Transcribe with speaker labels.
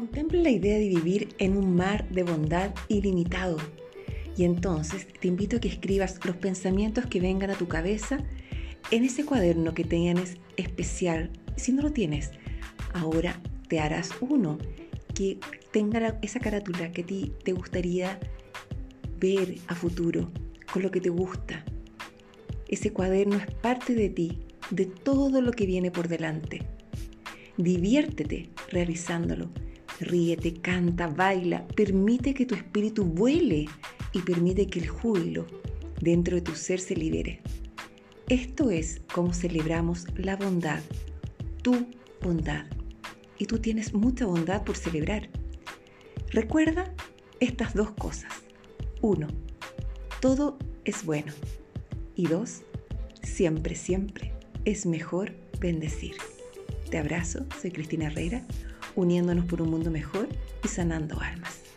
Speaker 1: Contempla la idea de vivir en un mar de bondad ilimitado. Y entonces te invito a que escribas los pensamientos que vengan a tu cabeza en ese cuaderno que tienes especial. Si no lo tienes, ahora te harás uno que tenga esa carátula que a ti te gustaría ver a futuro, con lo que te gusta. Ese cuaderno es parte de ti, de todo lo que viene por delante. Diviértete realizándolo. Ríete, canta, baila, permite que tu espíritu vuele y permite que el júbilo dentro de tu ser se libere. Esto es como celebramos la bondad, tu bondad. Y tú tienes mucha bondad por celebrar. Recuerda estas dos cosas. Uno, todo es bueno. Y dos, siempre, siempre es mejor bendecir. Te abrazo, soy Cristina Herrera, uniéndonos por un mundo mejor y sanando almas.